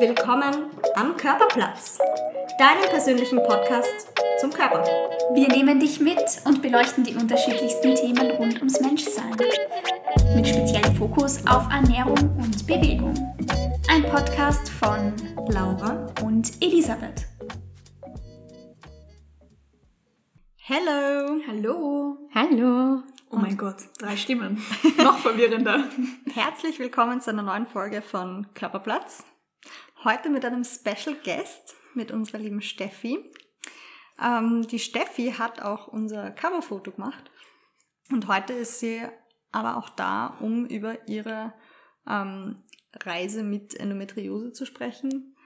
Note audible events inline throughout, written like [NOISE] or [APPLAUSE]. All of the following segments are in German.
willkommen am Körperplatz, deinem persönlichen Podcast zum Körper. Wir nehmen dich mit und beleuchten die unterschiedlichsten Themen rund ums Menschsein. Mit speziellem Fokus auf Ernährung und Bewegung. Ein Podcast von Laura und Elisabeth. Hello! Hallo. Hallo. Oh mein Gott, drei Stimmen. [LAUGHS] Noch verwirrender. Herzlich willkommen zu einer neuen Folge von Körperplatz. Heute mit einem Special Guest, mit unserer lieben Steffi. Ähm, die Steffi hat auch unser Coverfoto gemacht. Und heute ist sie aber auch da, um über ihre ähm, Reise mit Endometriose zu sprechen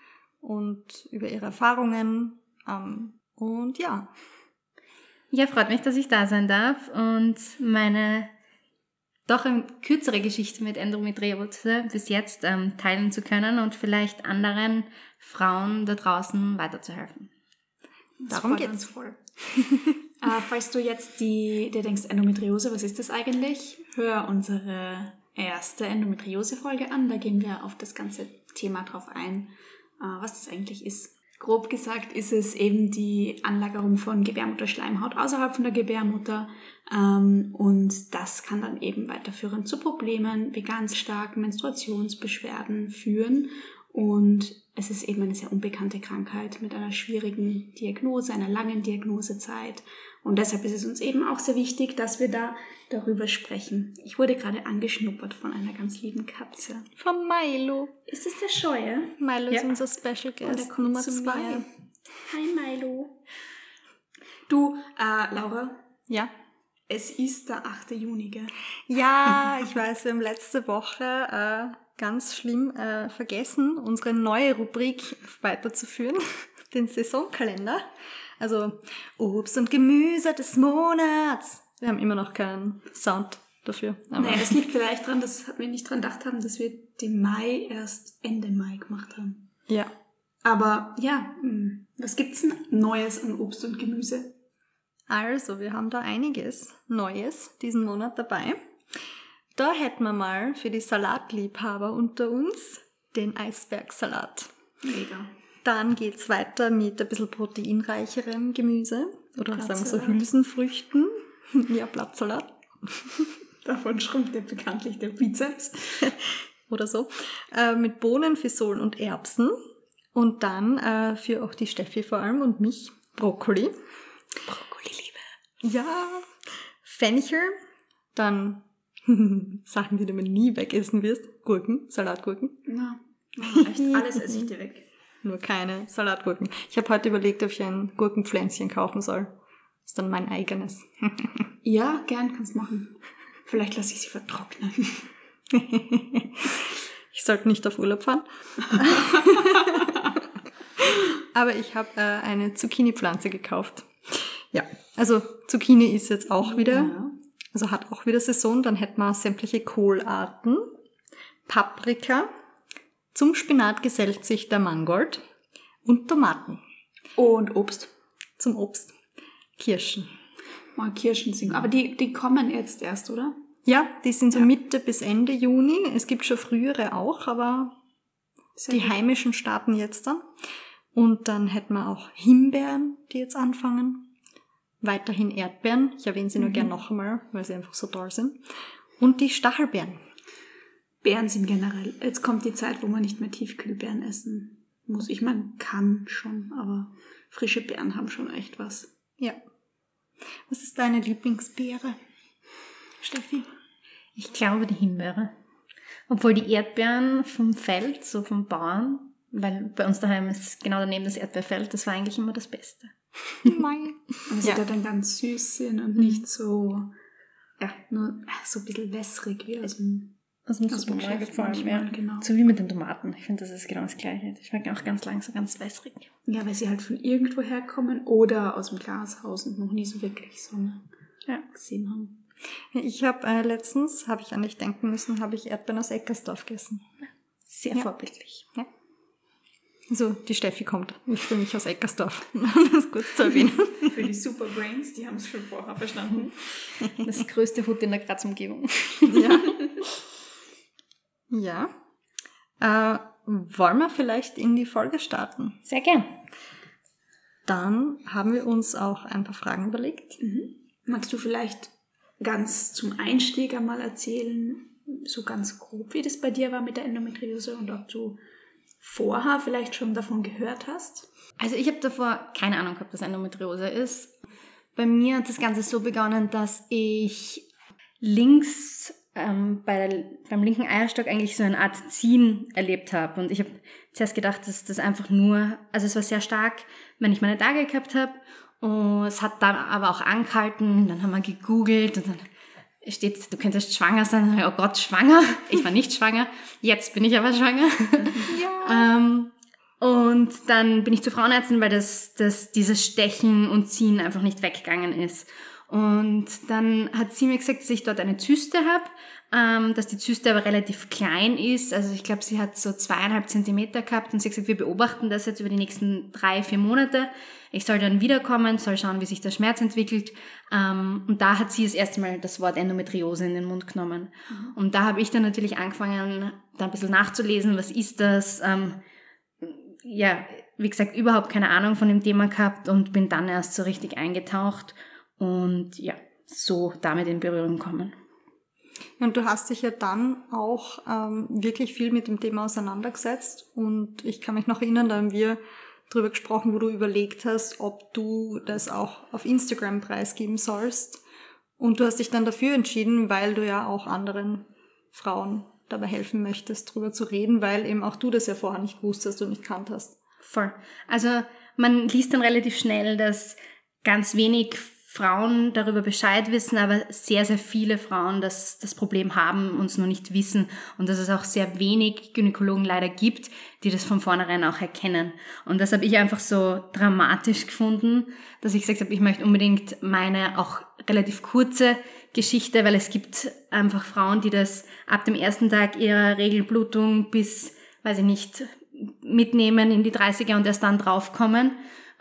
und über ihre Erfahrungen. Ähm, und ja, Ja, freut mich, dass ich da sein darf und meine doch eine kürzere Geschichte mit Endometriose bis jetzt ähm, teilen zu können und vielleicht anderen Frauen da draußen weiterzuhelfen. Darum freut geht's. uns voll. [LAUGHS] äh, falls du jetzt die, dir denkst, Endometriose, was ist das eigentlich? Hör unsere erste Endometriose-Folge an. Da gehen wir auf das ganze Thema drauf ein, äh, was das eigentlich ist. Grob gesagt ist es eben die Anlagerung von Gebärmutterschleimhaut außerhalb von der Gebärmutter. Ähm, und das kann dann eben weiterführend zu Problemen wie ganz starken Menstruationsbeschwerden führen. Und es ist eben eine sehr unbekannte Krankheit mit einer schwierigen Diagnose, einer langen Diagnosezeit. Und deshalb ist es uns eben auch sehr wichtig, dass wir da darüber sprechen. Ich wurde gerade angeschnuppert von einer ganz lieben Katze. von Milo. Ist es der Scheue? Milo ist Ja. unser Special Guest kommt Nummer zu zwei. mir. Hi Milo. Du, äh, Laura, Ja. es ist der 8. Juni, gell? Ja, [LAUGHS] ich weiß, wir haben letzte Woche äh, ganz schlimm äh, vergessen, unsere neue Rubrik weiterzuführen, [LAUGHS] den Saisonkalender. Also Obst und Gemüse des Monats. Wir haben immer noch keinen Sound dafür. Aber Naja, das liegt vielleicht daran, dass wir nicht dran gedacht haben, dass wir den Mai erst Ende Mai gemacht haben. ja, Aber ja, mh, was gibt's denn Neues an Obst und Gemüse? also wir haben da einiges Neues diesen Monat dabei. Da hätten wir mal für die Salatliebhaber unter uns den Eisbergsalat. Mega. Dann geht's weiter mit ein bisschen proteinreicherem Gemüse. Oder sagen wir so Blattsalat. Hülsenfrüchten. [LAUGHS] ja, Blattsalat [LAUGHS] Davon schrumpft ja bekanntlich der Bizeps. [LAUGHS] oder so. Äh, mit Bohnen, Fisolen und Erbsen. Und dann äh, für auch die Steffi vor allem und mich Brokkoli. Brokkoli-Liebe. Ja, Fenchel. Dann Sachen, die du mir nie wegessen wirst. Gurken, Salatgurken. Na, na, echt, alles esse ich dir weg. Nur keine Salatgurken. Ich habe heute überlegt, ob ich ein Gurkenpflänzchen kaufen soll. ist dann mein eigenes. [LAUGHS] Ja, gern kannst machen. Vielleicht lasse ich sie vertrocknen. [LAUGHS] Ich sollte nicht auf Urlaub fahren. [LAUGHS] Aber ich habe äh, eine Zucchini-Pflanze gekauft. Ja, also Zucchini ist jetzt auch wieder, Ja. also hat auch wieder Saison. Dann hätten wir sämtliche Kohlarten, Paprika, zum Spinat gesellt sich der Mangold und Tomaten. Und Obst. Zum Obst Kirschen. Mal Kirschen singen. Aber die, die kommen jetzt erst, oder? Ja, die sind so Mitte bis Ende Juni. Es gibt schon frühere auch, aber Sehr Die gut. heimischen starten jetzt dann. Und dann hätten wir auch Himbeeren, die jetzt anfangen. Weiterhin Erdbeeren. Ich erwähne sie nur Mhm. gern noch einmal, weil sie einfach so toll sind. Und die Stachelbeeren. Beeren sind generell. Jetzt kommt die Zeit, wo man nicht mehr Tiefkühlbeeren essen muss. Ich meine, kann schon, aber frische Beeren haben schon echt was. Ja. Was ist deine Lieblingsbeere? Steffi? Ich glaube die Himbeere. Obwohl die Erdbeeren vom Feld, so vom Bauern, weil bei uns daheim ist genau daneben das Erdbeerfeld, das war eigentlich immer das Beste. Nein. [LAUGHS] Also Ja. die dann ganz süß sind und nicht so, ja, nur so ein bisschen wässrig wie aus dem, Aus dem aus dem Supermarkt vor allem, ja. genau. So wie mit den Tomaten. Ich finde, das ist genau das Gleiche. Die schmecken auch ganz lang so ganz wässrig. Ja, weil sie halt von irgendwo herkommen oder aus dem Glashaus und noch nie so wirklich Sonne Ja. gesehen haben. Ich habe äh, letztens, habe ich an dich denken müssen, habe ich Erdbeeren aus Eckersdorf gegessen. Sehr Ja. vorbildlich. Also die Steffi kommt ursprünglich aus Eckersdorf. [LAUGHS] Um das kurz zu erwähnen. Für die Superbrains, die haben es schon vorher verstanden. [LAUGHS] Das größte Hut in der Graz-Umgebung. Ja. Ja. Äh, wollen wir vielleicht in die Folge starten? Sehr gern. Dann haben wir uns auch ein paar Fragen überlegt. Mhm. Magst du vielleicht ganz zum Einstieg einmal erzählen, so ganz grob, wie das bei dir war mit der Endometriose und ob du vorher vielleicht schon davon gehört hast? Also ich habe davor keine Ahnung gehabt, was Endometriose ist. Bei mir hat das Ganze so begonnen, dass ich links ähm, bei der, beim linken Eierstock eigentlich so eine Art Ziehen erlebt habe. Und ich habe zuerst gedacht, dass das einfach nur, also es war sehr stark, wenn ich meine Tage gehabt habe. Und es hat dann aber auch angehalten. Dann haben wir gegoogelt und dann steht, du könntest schwanger sein. Oh Gott, schwanger. [LAUGHS] Ich war nicht schwanger. Jetzt bin ich aber schwanger. [LAUGHS] [LAUGHS] Ja. ähm, und dann bin ich zu Frauenärzten, weil das, das, dieses Stechen und Ziehen einfach nicht weggegangen ist. Und dann hat sie mir gesagt, dass ich dort eine Zyste habe, ähm, dass die Zyste aber relativ klein ist. Also ich glaube, sie hat so zweieinhalb Zentimeter gehabt und sie hat gesagt, wir beobachten das jetzt über die nächsten drei, vier Monate. Ich soll dann wiederkommen, soll schauen, wie sich der Schmerz entwickelt. Ähm, und da hat sie das erste Mal das Wort Endometriose in den Mund genommen. Mhm. Und da habe ich dann natürlich angefangen, da ein bisschen nachzulesen, was ist das. Ähm, ja, wie gesagt, überhaupt keine Ahnung von dem Thema gehabt und bin dann erst so richtig eingetaucht und ja, so damit in Berührung kommen. Und du hast dich ja dann auch ähm, wirklich viel mit dem Thema auseinandergesetzt und ich kann mich noch erinnern, da haben wir drüber gesprochen, wo du überlegt hast, ob du das auch auf Instagram preisgeben sollst. Und du hast dich dann dafür entschieden, weil du ja auch anderen Frauen dabei helfen möchtest, drüber zu reden, weil eben auch du das ja vorher nicht wusstest und nicht kanntest. Voll. Also man liest dann relativ schnell, dass ganz wenig Frauen darüber Bescheid wissen, aber sehr, sehr viele Frauen das, das Problem haben und es nur nicht wissen und dass es auch sehr wenig Gynäkologen leider gibt, die das von vornherein auch erkennen. Und das habe ich einfach so dramatisch gefunden, dass ich gesagt habe, ich möchte unbedingt meine auch relativ kurze Geschichte, weil es gibt einfach Frauen, die das ab dem ersten Tag ihrer Regelblutung bis, weiß ich nicht, mitnehmen in die 30er und erst dann draufkommen.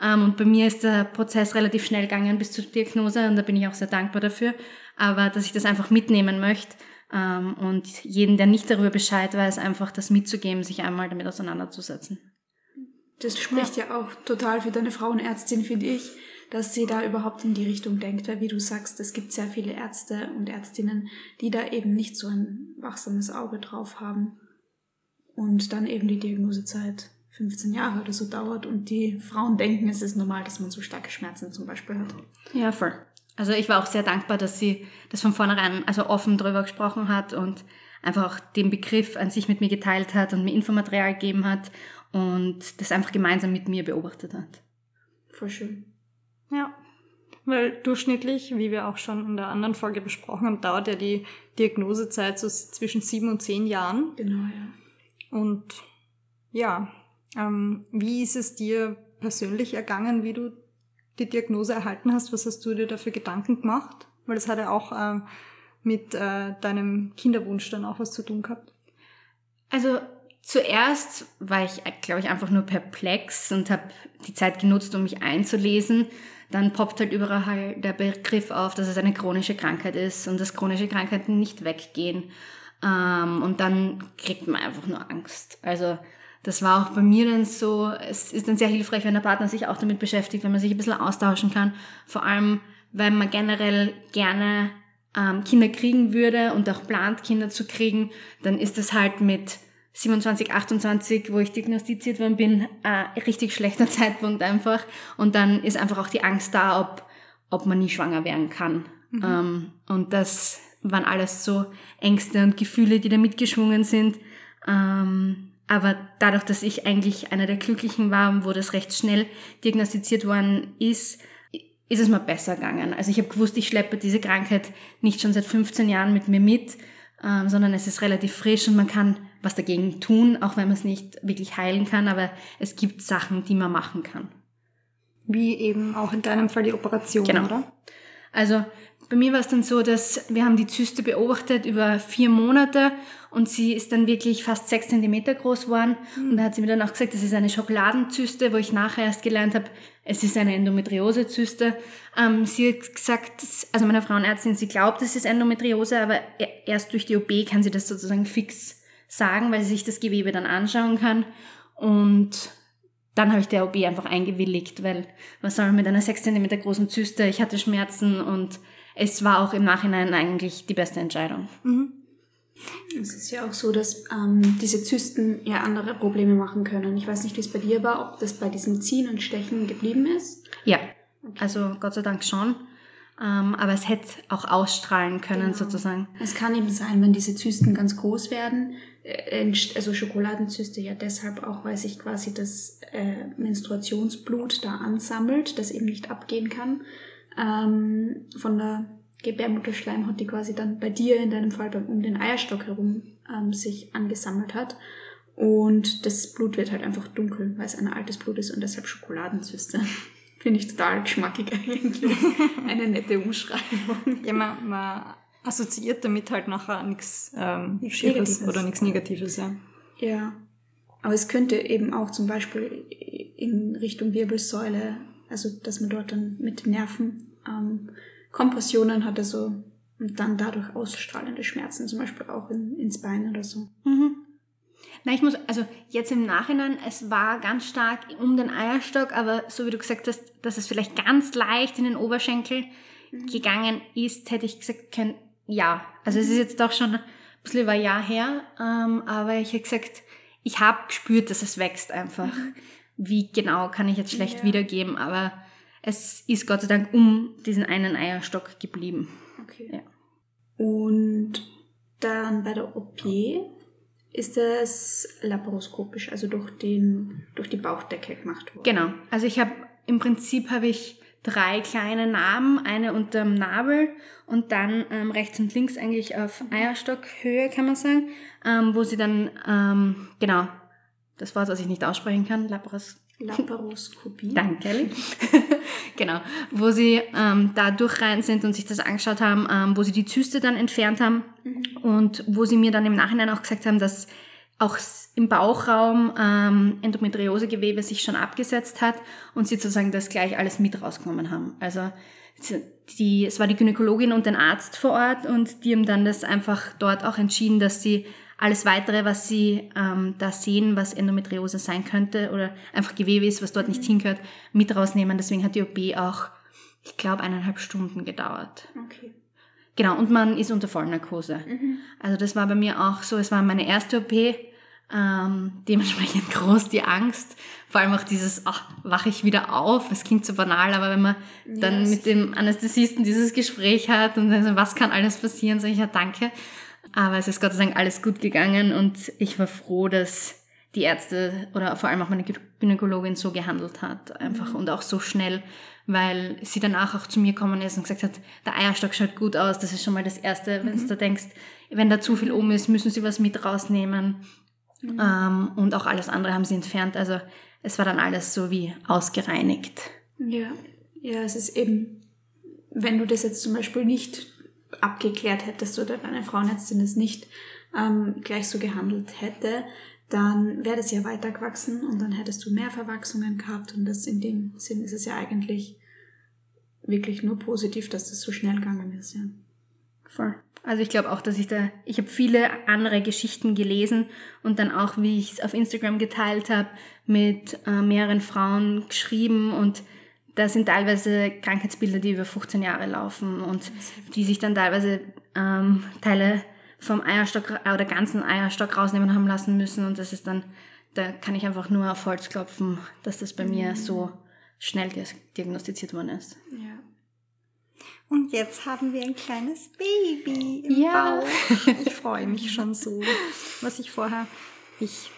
Ähm, und bei mir ist der Prozess relativ schnell gegangen bis zur Diagnose und da bin ich auch sehr dankbar dafür. Aber dass ich das einfach mitnehmen möchte ähm, und jeden, der nicht darüber Bescheid weiß, einfach das mitzugeben, sich einmal damit auseinanderzusetzen. Das spricht ja, ja auch total für deine Frauenärztin, finde ich, dass sie da überhaupt in die Richtung denkt, weil wie du sagst, es gibt sehr viele Ärzte und Ärztinnen, die da eben nicht so ein wachsames Auge drauf haben und dann eben die Diagnosezeit 15 Jahre oder so dauert und die Frauen denken, es ist normal, dass man so starke Schmerzen zum Beispiel hat. Ja, voll. Also ich war auch sehr dankbar, dass sie das von vornherein also offen drüber gesprochen hat und einfach auch den Begriff an sich mit mir geteilt hat und mir Infomaterial gegeben hat und das einfach gemeinsam mit mir beobachtet hat. Voll schön. Ja, weil durchschnittlich, wie wir auch schon in der anderen Folge besprochen haben, dauert ja die Diagnosezeit so zwischen sieben und zehn Jahren. Genau, ja. Und ja, ähm, wie ist es dir persönlich ergangen, wie du die Diagnose erhalten hast? Was hast du dir dafür Gedanken gemacht? Weil das hat ja auch ähm, mit äh, deinem Kinderwunsch dann auch was zu tun gehabt. Also zuerst war ich, glaube ich, einfach nur perplex und habe die Zeit genutzt, um mich einzulesen. Dann poppt halt überall der Begriff auf, dass es eine chronische Krankheit ist und dass chronische Krankheiten nicht weggehen. Ähm, und dann kriegt man einfach nur Angst. Also das war auch bei mir dann so, es ist dann sehr hilfreich, wenn der Partner sich auch damit beschäftigt, wenn man sich ein bisschen austauschen kann. Vor allem, wenn man generell gerne ähm, Kinder kriegen würde und auch plant, Kinder zu kriegen, dann ist das halt mit 27, 28, wo ich diagnostiziert worden bin, ein richtig schlechter [LAUGHS] Zeitpunkt einfach. Und dann ist einfach auch die Angst da, ob, ob man nie schwanger werden kann. Mhm. Ähm, und das waren alles so Ängste und Gefühle, die da mitgeschwungen sind. Ähm, aber dadurch, dass ich eigentlich einer der Glücklichen war, wo das recht schnell diagnostiziert worden ist, ist es mir besser gegangen. Also ich habe gewusst, ich schleppe diese Krankheit nicht schon seit 15 Jahren mit mir mit, ähm, sondern es ist relativ frisch und man kann was dagegen tun, auch wenn man es nicht wirklich heilen kann, aber es gibt Sachen, die man machen kann. Wie eben auch in deinem Fall die Operation, genau. oder? Also bei mir war es dann so, dass wir haben die Zyste beobachtet über vier Monate und sie ist dann wirklich fast sechs Zentimeter groß geworden. Mhm. Und da hat sie mir dann auch gesagt, das ist eine Schokoladenzyste, wo ich nachher erst gelernt habe, es ist eine Endometriosezyste. Ähm, sie hat gesagt, also meine Frauenärztin, sie glaubt, es ist Endometriose, aber e-, erst durch die OP kann sie das sozusagen fix sagen, weil sie sich das Gewebe dann anschauen kann. Und dann habe ich der OP einfach eingewilligt, weil was soll man mit einer 6 cm großen Zyste? Ich hatte Schmerzen und es war auch im Nachhinein eigentlich die beste Entscheidung. Mhm. Es ist ja auch so, dass ähm, diese Zysten ja andere Probleme machen können. Ich weiß nicht, wie es bei dir war, ob das bei diesem Ziehen und Stechen geblieben ist. Ja, also Gott sei Dank schon. Ähm, aber es hätte auch ausstrahlen können, Genau. sozusagen. Es kann eben sein, wenn diese Zysten ganz groß werden, äh, also Schokoladenzyste ja deshalb auch, weil sich quasi das äh, Menstruationsblut da ansammelt, das eben nicht abgehen kann, ähm, von der Gebärmutterschleimhaut, die quasi dann bei dir in deinem Fall um den Eierstock herum ähm, sich angesammelt hat. Und das Blut wird halt einfach dunkel, weil es ein altes Blut ist und deshalb Schokoladenzyste. [LAUGHS] Finde ich total geschmackig eigentlich. [LAUGHS] Eine nette Umschreibung. Ja, man, man assoziiert damit halt nachher nichts ähm, Negatives. oder nichts Negatives, ja. Ja. Aber es könnte eben auch zum Beispiel in Richtung Wirbelsäule, also dass man dort dann mit Nerven ähm, Kompressionen hat, also und dann dadurch ausstrahlende Schmerzen, zum Beispiel auch in, ins Bein oder so. Mhm. Na, ich muss, also jetzt im Nachhinein, es war ganz stark um den Eierstock, aber so wie du gesagt hast, dass es vielleicht ganz leicht in den Oberschenkel gegangen ist, hätte ich gesagt können, ja. Also es ist jetzt doch schon ein bisschen über ein Jahr her, ähm, aber ich hätte gesagt, ich habe gespürt, dass es wächst einfach. Wie genau kann ich jetzt schlecht Ja. wiedergeben, aber es ist Gott sei Dank um diesen einen Eierstock geblieben. Okay. Ja. Und dann bei der OP ist es laparoskopisch, also durch, den, durch die Bauchdecke gemacht worden. Genau. Also ich habe im Prinzip habe ich drei kleine Narben, eine unterm Nabel und dann ähm, rechts und links eigentlich auf Eierstockhöhe, kann man sagen, ähm, wo sie dann, ähm, genau, das Wort, was ich nicht aussprechen kann, Laparos Laparoskopie. Danke. [LAUGHS] genau. Wo sie ähm, da durch rein sind und sich das angeschaut haben, ähm, wo sie die Zyste dann entfernt haben und wo sie mir dann im Nachhinein auch gesagt haben, dass auch im Bauchraum ähm, Endometriosegewebe sich schon abgesetzt hat und sie sozusagen das gleich alles mit rausgenommen haben. Also die, es war die Gynäkologin und ein Arzt vor Ort und die haben dann das einfach dort auch entschieden, dass sie alles weitere, was sie ähm, da sehen, was Endometriose sein könnte oder einfach Gewebe ist, was dort nicht hingehört, mit rausnehmen. Deswegen hat die OP auch, ich glaube, eineinhalb Stunden gedauert. Okay. Genau, und man ist unter Vollnarkose. Also das war bei mir auch so, es war meine erste OP, ähm, dementsprechend [LAUGHS] groß die Angst, vor allem auch dieses, ach, wache ich wieder auf, es klingt so banal, aber wenn man dann mit dem Anästhesisten dieses Gespräch hat und dann so, was kann alles passieren, sage ich ja danke. Aber es ist Gott sei Dank alles gut gegangen und ich war froh, dass die Ärzte oder vor allem auch meine Gyn- Gynäkologin so gehandelt hat, einfach und auch so schnell, weil sie danach auch zu mir gekommen ist und gesagt hat, der Eierstock schaut gut aus, das ist schon mal das Erste, wenn du denkst, wenn da zu viel um ist, müssen sie was mit rausnehmen. Ähm, und auch alles andere haben sie entfernt. Also es war dann alles so wie ausgereinigt. Ja, ja, es ist eben, wenn du das jetzt zum Beispiel nicht abgeklärt hättest oder deine Frauenärztin es nicht ähm, gleich so gehandelt hätte, dann wäre das ja weitergewachsen und dann hättest du mehr Verwachsungen gehabt und das in dem Sinn ist es ja eigentlich wirklich nur positiv, dass das so schnell gegangen ist, ja. Voll. Also ich glaube auch, dass ich da, ich habe viele andere Geschichten gelesen und dann auch, wie ich es auf Instagram geteilt habe, mit äh, mehreren Frauen geschrieben und da sind teilweise Krankheitsbilder, die über 15 Jahre laufen und die sich dann teilweise ähm, Teile vom Eierstock oder ganzen Eierstock rausnehmen haben lassen müssen und das ist dann, da kann ich einfach nur auf Holz klopfen, dass das bei mir so schnell ges- diagnostiziert worden ist. Ja. Und jetzt haben wir ein kleines Baby im Ja. Bauch. Ich freue mich schon so. Was ich vorher, ich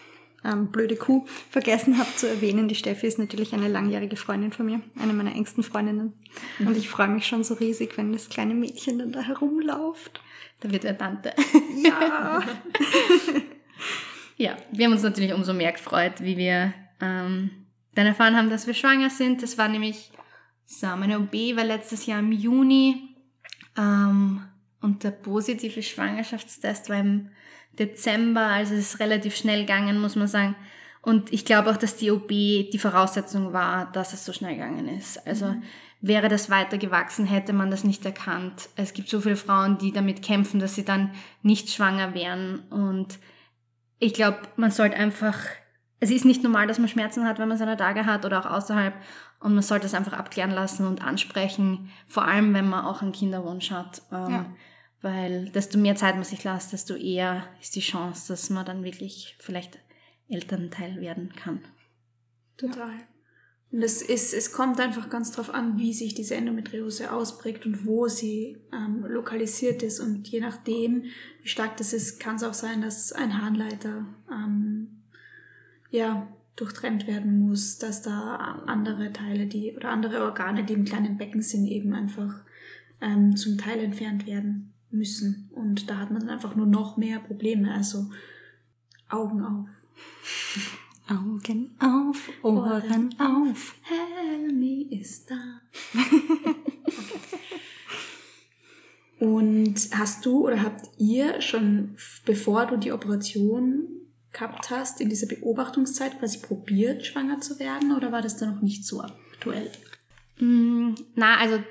ähm, blöde Kuh, vergessen habe zu erwähnen, die Steffi ist natürlich eine langjährige Freundin von mir, eine meiner engsten Freundinnen. Und ich freue mich schon so riesig, wenn das kleine Mädchen dann da herumläuft. Da wird er Tante. Ja. [LAUGHS] Ja, wir haben uns natürlich umso mehr gefreut, wie wir ähm, dann erfahren haben, dass wir schwanger sind. Das war nämlich, so, meine OB war letztes Jahr im Juni ähm, und der positive Schwangerschaftstest war im Dezember, also es ist relativ schnell gegangen, muss man sagen. Und ich glaube auch, dass die OB die Voraussetzung war, dass es so schnell gegangen ist. Also wäre das weiter gewachsen, hätte man das nicht erkannt. Es gibt so viele Frauen, die damit kämpfen, dass sie dann nicht schwanger wären und ich glaube, man sollte einfach, es ist nicht normal, dass man Schmerzen hat, wenn man seine Tage hat oder auch außerhalb. Und man sollte es einfach abklären lassen und ansprechen, vor allem wenn man auch einen Kinderwunsch hat. Ähm, Ja. Weil desto mehr Zeit man sich lässt, desto eher ist die Chance, dass man dann wirklich vielleicht Elternteil werden kann. Total. Und es, ist, es kommt einfach ganz drauf an, wie sich diese Endometriose ausprägt und wo sie ähm, lokalisiert ist. Und je nachdem, wie stark das ist, kann es auch sein, dass ein Harnleiter ähm, ja, durchtrennt werden muss, dass da andere Teile, die oder andere Organe, die im kleinen Becken sind, eben einfach ähm, zum Teil entfernt werden müssen. Und da hat man dann einfach nur noch mehr Probleme. Also Augen auf. Augen auf, Ohren auf. Helmi ist da. [LAUGHS] Und hast du oder habt ihr schon, bevor du die Operation gehabt hast, in dieser Beobachtungszeit quasi probiert, schwanger zu werden? Oder war das da noch nicht so aktuell? Mm, Na, also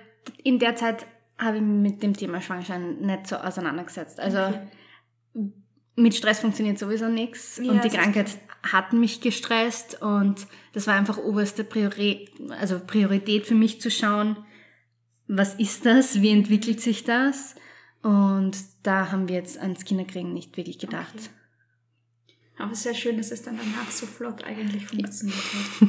in der Zeit habe ich mich mit dem Thema Schwangerschaft nicht so auseinandergesetzt. Also Okay. mit Stress funktioniert sowieso nichts Ja, und die Krankheit hat mich gestresst und das war einfach oberste Priori also Priorität für mich zu schauen, was ist das, wie entwickelt sich das und da haben wir jetzt ans Kinderkriegen nicht wirklich gedacht. Okay. Aber es ist ja schön, dass es dann danach so flott eigentlich funktioniert hat. [LAUGHS]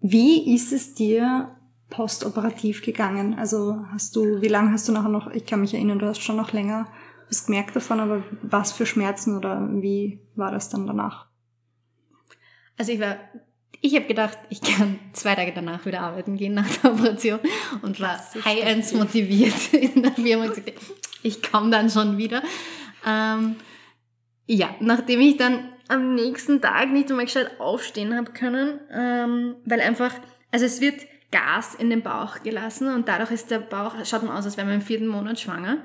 Wie ist es dir postoperativ gegangen? Also hast du, wie lange hast du nachher noch, ich kann mich erinnern, du hast schon noch länger was gemerkt davon, aber was für Schmerzen oder wie war das dann danach? Also ich war, ich habe gedacht, ich kann zwei Tage danach wieder arbeiten gehen nach der Operation und war high-ends motiviert [LAUGHS] in der Firma und gesagt, ich komme dann schon wieder. Ähm, ja, nachdem ich dann am nächsten Tag nicht einmal gescheit aufstehen habe können, ähm, weil einfach, also es wird Gas in den Bauch gelassen und dadurch ist der Bauch, schaut man aus, als wäre man im vierten Monat schwanger.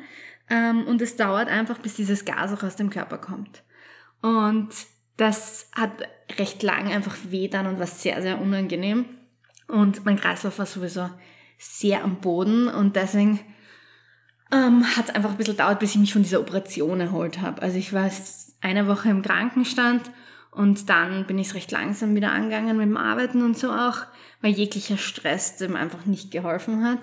Ähm, und es dauert einfach, bis dieses Gas auch aus dem Körper kommt. Und das hat recht lang einfach weh dann und war sehr, sehr unangenehm. Und mein Kreislauf war sowieso sehr am Boden und deswegen ähm, hat es einfach ein bisschen gedauert, bis ich mich von dieser Operation erholt habe. Also ich war eine Woche im Krankenstand und dann bin ich es recht langsam wieder angegangen mit dem Arbeiten und so auch, weil jeglicher Stress dem einfach nicht geholfen hat.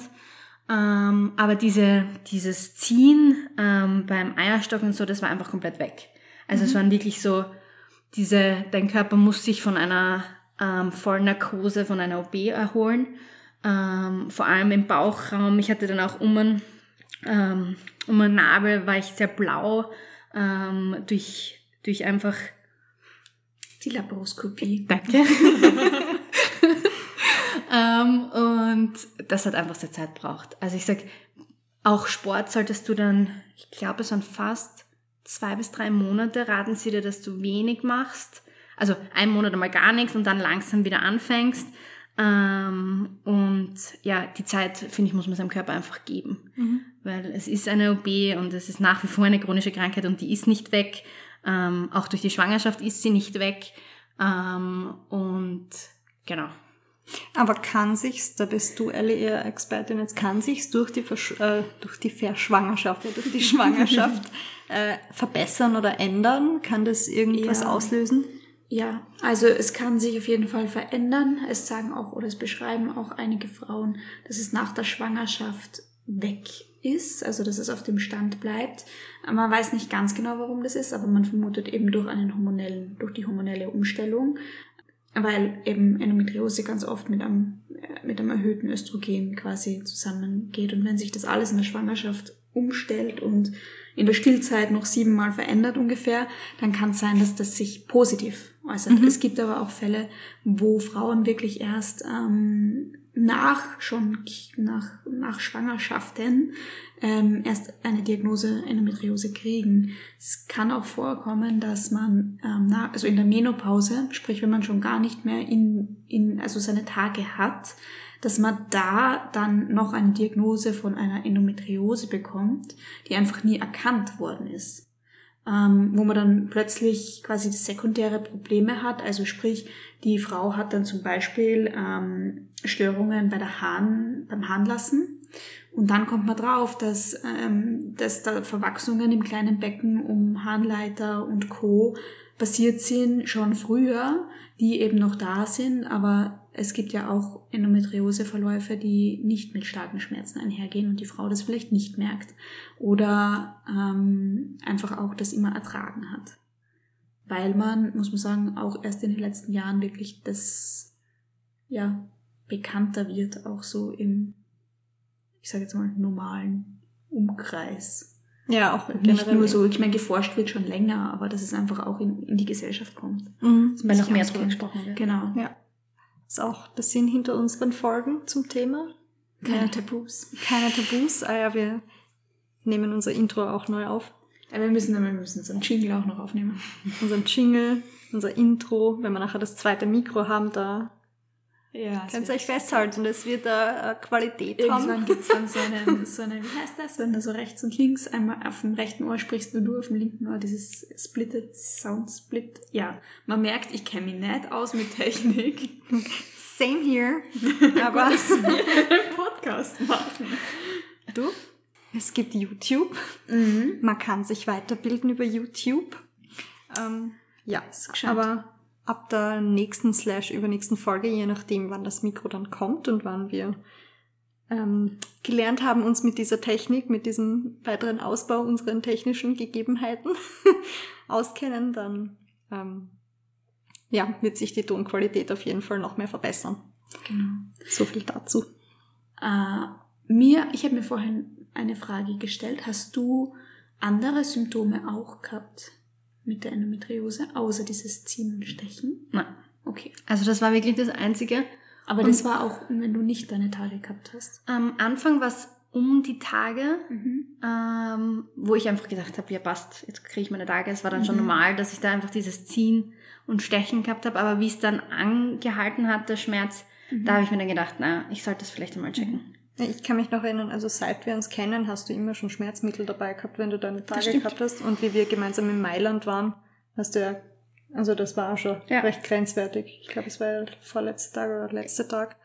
Ähm, aber diese, dieses Ziehen ähm, beim Eierstock und so, das war einfach komplett weg. Also es waren wirklich so, diese, dein Körper muss sich von einer ähm, Vollnarkose, von einer OP erholen. Ähm, vor allem im Bauchraum. Ich hatte dann auch um einen, ähm, um einen Nabel, war ich sehr blau ähm, durch, durch einfach Die Laparoskopie. Danke. [LAUGHS] ähm, und das hat einfach sehr Zeit braucht. Also ich sag, auch Sport solltest du dann, ich glaube, es waren fast zwei bis drei Monate, raten sie dir, dass du wenig machst. Also ein Monat einmal gar nichts und dann langsam wieder anfängst. Ähm, und ja, die Zeit, finde ich, muss man seinem Körper einfach geben. Weil es ist eine OP und es ist nach wie vor eine chronische Krankheit und die ist nicht weg. Ähm, auch durch die Schwangerschaft ist sie nicht weg. Ähm, und genau. Aber kann sich's, da bist du Ellie eher Expertin, jetzt kann sich's durch die, Versch äh, durch die Verschwangerschaft, ja, durch die [LAUGHS] Schwangerschaft äh, verbessern oder ändern? Kann das irgendwas Ja. auslösen? Ja, also es kann sich auf jeden Fall verändern. Es sagen auch oder es beschreiben auch einige Frauen, dass es nach der Schwangerschaft weg ist, also dass es auf dem Stand bleibt. Man weiß nicht ganz genau, warum das ist, aber man vermutet eben durch einen hormonellen, durch die hormonelle Umstellung, weil eben Endometriose ganz oft mit einem, äh, mit einem erhöhten Östrogen quasi zusammengeht. Und wenn sich das alles in der Schwangerschaft umstellt und in der Stillzeit noch siebenmal verändert ungefähr, dann kann es sein, dass das sich positiv äußert. Es gibt aber auch Fälle, wo Frauen wirklich erst ähm, nach schon nach, nach Schwangerschaften ähm, erst eine Diagnose Endometriose kriegen. Es kann auch vorkommen, dass man ähm, na, also in der Menopause, sprich wenn man schon gar nicht mehr in, in also seine Tage hat, dass man da dann noch eine Diagnose von einer Endometriose bekommt, die einfach nie erkannt worden ist. Ähm, wo man dann plötzlich quasi sekundäre Probleme hat. Also sprich, die Frau hat dann zum Beispiel ähm, Störungen bei der Harn, beim Harnlassen Und dann kommt man drauf, dass, ähm, dass da Verwachsungen im kleinen Becken um Harnleiter und Co. passiert sind schon früher, die eben noch da sind, aber es gibt ja auch Endometrioseverläufe, die nicht mit starken Schmerzen einhergehen und die Frau das vielleicht nicht merkt oder ähm, einfach auch das immer ertragen hat. Weil man, muss man sagen, auch erst in den letzten Jahren wirklich das ja bekannter wird, auch so im, ich sage jetzt mal, normalen Umkreis. Ja, auch Nicht nur so, ich meine, geforscht wird schon länger, aber dass es einfach auch in, in die Gesellschaft kommt. Mhm. Weil noch mehr drüber gesprochen wird. Genau. Ja. Ist auch der Sinn hinter unseren Folgen zum Thema. Keine Ja. Tabus. Keine Tabus. Ah ja, wir nehmen unser Intro auch neu auf. Ja, wir müssen, wir müssen einen Jingle auch noch aufnehmen. Unseren Jingle, unser Intro. Wenn wir nachher das zweite Mikro haben, da Ja, könnt ihr euch festhalten. Das wird da äh, Qualität Irgendwann haben. [LAUGHS] gibt's dann so einen, so einen, wie heißt das, wenn du so rechts und links einmal auf dem rechten Ohr sprichst und du auf dem linken Ohr dieses Splitted Sound Split. Ja, man merkt, ich kenne mich nicht aus mit Technik. Same here. [LAUGHS] Aber dass wir einen Podcast machen. du, es gibt YouTube. Mhm. Man kann sich weiterbilden über YouTube. Ähm, ja, gescheit. aber ab der nächsten slash übernächsten Folge, je nachdem, wann das Mikro dann kommt und wann wir ähm, gelernt haben, uns mit dieser Technik, mit diesem weiteren Ausbau unseren technischen Gegebenheiten [LAUGHS] auskennen, dann ähm, ja, wird sich die Tonqualität auf jeden Fall noch mehr verbessern. Genau. So viel dazu. Äh, mir, ich habe mir vorhin eine Frage gestellt. Hast du andere Symptome auch gehabt mit der Endometriose, außer dieses Ziehen und Stechen? Nein. Okay. Also das war wirklich das Einzige. Aber das war auch, wenn du nicht deine Tage gehabt hast. Am Anfang war es um die Tage, Mhm. ähm, wo ich einfach gedacht habe, ja passt, jetzt kriege ich meine Tage. Es war dann schon Mhm. normal, dass ich da einfach dieses Ziehen und Stechen gehabt habe. Aber wie es dann angehalten hat, der Schmerz, Mhm. da habe ich mir dann gedacht, na, ich sollte das vielleicht einmal checken. Ich kann mich noch erinnern, also seit wir uns kennen, hast du immer schon Schmerzmittel dabei gehabt, wenn du deine Tage gehabt hast. Und wie wir gemeinsam in Mailand waren, hast du ja, also das war auch schon Ja. recht grenzwertig. Ich glaube, es war ja vorletzter Tag oder letzter Tag.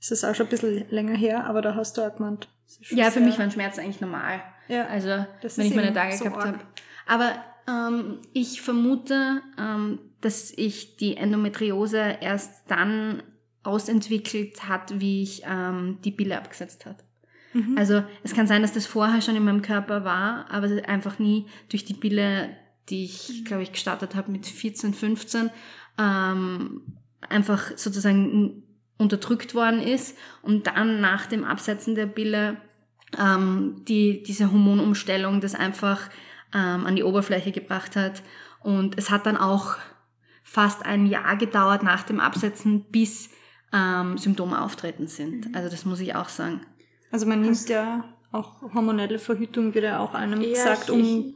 Es ist auch schon ein bisschen länger her, aber da hast du auch gemeint. Ja, für mich waren Schmerzen eigentlich normal. Ja, Also, wenn ich meine Tage so gehabt habe. Aber ähm, ich vermute, ähm, dass ich die Endometriose erst dann ausentwickelt hat, wie ich ähm, die Pille abgesetzt hat. Mhm. Also es kann sein, dass das vorher schon in meinem Körper war, aber einfach nie durch die Pille, die ich, glaube ich, gestartet habe mit 14, 15, ähm, einfach sozusagen unterdrückt worden ist und dann nach dem Absetzen der Pille ähm, die, diese Hormonumstellung das einfach ähm, an die Oberfläche gebracht hat. Und es hat dann auch fast ein Jahr gedauert nach dem Absetzen, bis ähm, Symptome auftreten sind. Also das muss ich auch sagen. Also man nimmt ja auch hormonelle Verhütung, wird ja auch einem Ja, gesagt, ich- um...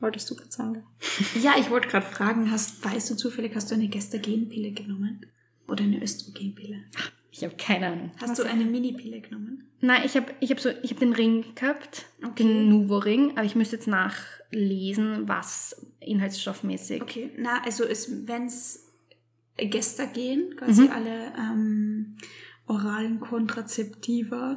Wolltest du gerade sagen? [LAUGHS] Ja, ich wollte gerade fragen, hast, weißt du zufällig, hast du eine Gestagenpille genommen? Oder eine Östrogenpille? Ich habe keine Ahnung. Hast du eine Minipille genommen? Nein, ich habe ich hab so, ich hab den Ring gehabt, Okay. den Nuvo-Ring, aber ich müsste jetzt nachlesen, was inhaltsstoffmäßig. Okay, na, also es, wenn's Gestagen, quasi Mhm. alle ähm, oralen Kontrazeptiva,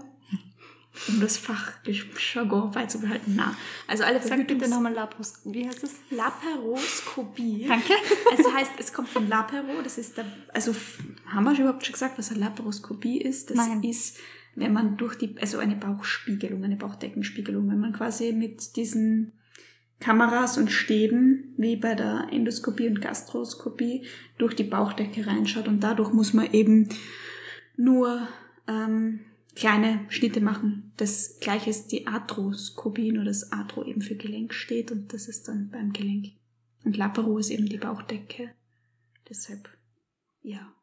um das Fachjargon beizubehalten, na, also alle Sag bitte nochmal Lapros... Wie heißt es? Laparoskopie. Danke. [LAUGHS] Es heißt, es kommt von Lapero, das ist der, also haben wir schon überhaupt schon gesagt, was eine Laparoskopie ist? Das Nein. ist, wenn man durch die, also eine Bauchspiegelung, eine Bauchdeckenspiegelung, wenn man quasi mit diesen Kameras und Stäben, wie bei der Endoskopie und Gastroskopie, durch die Bauchdecke reinschaut und dadurch muss man eben nur ähm, kleine Schnitte machen. Das gleiche ist die Arthroskopie, nur dass Arthro eben für Gelenk steht und das ist dann beim Gelenk. Und Lapero ist eben die Bauchdecke. Deshalb, ja,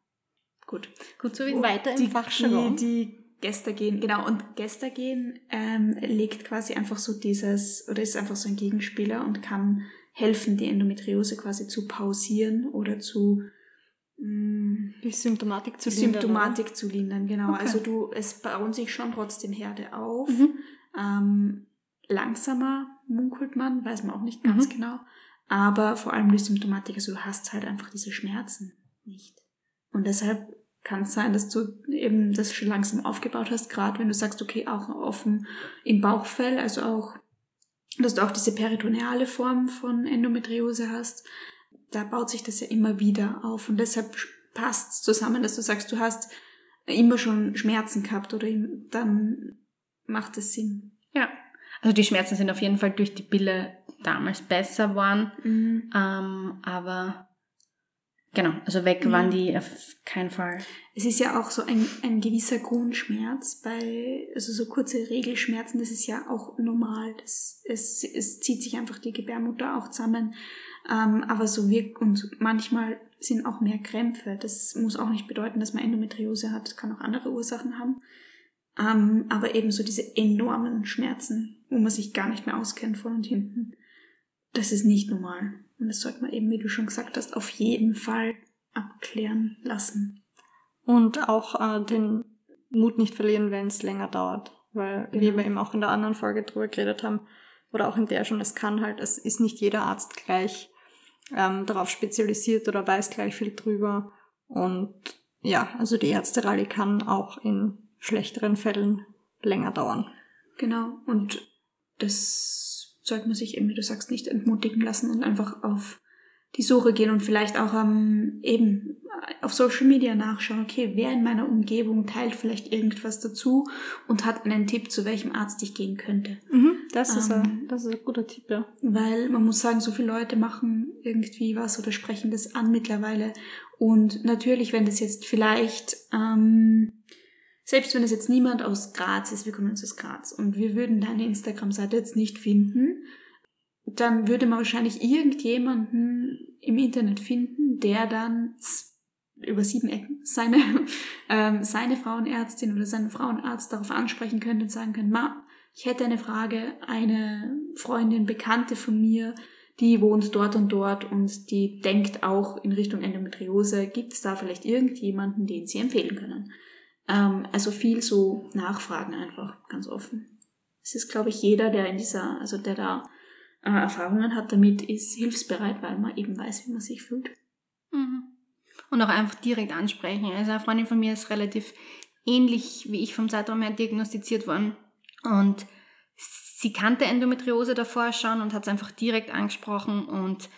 gut. Gut zu wissen. Weiter im Die, Fachjargon. die, die Gestagen, genau. Und Gestagen ähm, legt quasi einfach so dieses, oder ist einfach so ein Gegenspieler und kann helfen, die Endometriose quasi zu pausieren oder zu mh, Die Symptomatik zu lindern, Symptomatik zu lindern, genau. Okay. Also du, es bauen sich schon trotzdem Herde auf. Mhm. Ähm, langsamer munkelt man, weiß man auch nicht ganz Mhm. genau. Aber vor allem die Symptomatik, also du hast halt einfach diese Schmerzen nicht. Und deshalb kann es sein, dass du eben das schon langsam aufgebaut hast, gerade wenn du sagst, okay, auch offen im Bauchfell, also auch, dass du auch diese peritoneale Form von Endometriose hast, da baut sich das ja immer wieder auf und deshalb passt es zusammen, dass du sagst, du hast immer schon Schmerzen gehabt oder dann macht es Sinn. Ja, also die Schmerzen sind auf jeden Fall durch die Pille damals besser geworden, Mhm. ähm, aber genau, also weg Ja. waren die auf keinen Fall. Es ist ja auch so ein, ein gewisser Grundschmerz bei, also so kurze Regelschmerzen, das ist ja auch normal. Das, es, es zieht sich einfach die Gebärmutter auch zusammen. Ähm, aber so wirkt, und manchmal sind auch mehr Krämpfe. Das muss auch nicht bedeuten, dass man Endometriose hat. Das kann auch andere Ursachen haben. Ähm, aber eben so diese enormen Schmerzen, wo man sich gar nicht mehr auskennt von und hinten. Das ist nicht normal. Und das sollte man eben, wie du schon gesagt hast, auf jeden Fall abklären lassen. Und auch äh, den Mut nicht verlieren, wenn es länger dauert. Weil, wie Genau. wir eben auch in der anderen Folge drüber geredet haben, oder auch in der schon, es kann halt, es ist nicht jeder Arzt gleich ähm, darauf spezialisiert oder weiß gleich viel drüber. Und ja, also die Ärzterally kann auch in schlechteren Fällen länger dauern. Genau, und das sollte man sich eben, wie du sagst, nicht entmutigen lassen und einfach auf die Suche gehen und vielleicht auch ähm, eben auf Social Media nachschauen, okay, wer in meiner Umgebung teilt vielleicht irgendwas dazu und hat einen Tipp, zu welchem Arzt ich gehen könnte. Das, ist Ähm. ein, das ist ein guter Tipp, ja. Weil man muss sagen, so viele Leute machen irgendwie was oder sprechen das an mittlerweile. Und natürlich, wenn das jetzt vielleicht, ähm, selbst wenn es jetzt niemand aus Graz ist, wir kommen uns aus Graz und wir würden deine Instagram-Seite jetzt nicht finden, dann würde man wahrscheinlich irgendjemanden im Internet finden, der dann über sieben Ecken seine, [LAUGHS] ähm, seine Frauenärztin oder seinen Frauenarzt darauf ansprechen könnte und sagen könnte, Ma, ich hätte eine Frage, eine Freundin, Bekannte von mir, die wohnt dort und dort und die denkt auch in Richtung Endometriose. Gibt es da vielleicht irgendjemanden, den Sie empfehlen können? Ähm, also viel so Nachfragen einfach, ganz offen. Es ist, glaube ich, jeder, der in dieser, also der da äh, Erfahrungen hat damit, ist hilfsbereit, weil man eben weiß, wie man sich fühlt. Mhm. Und auch einfach direkt ansprechen. Also eine Freundin von mir ist relativ ähnlich wie ich vom Zeitraum her diagnostiziert worden. Und sie kannte Endometriose davor schon und hat es einfach direkt angesprochen. Und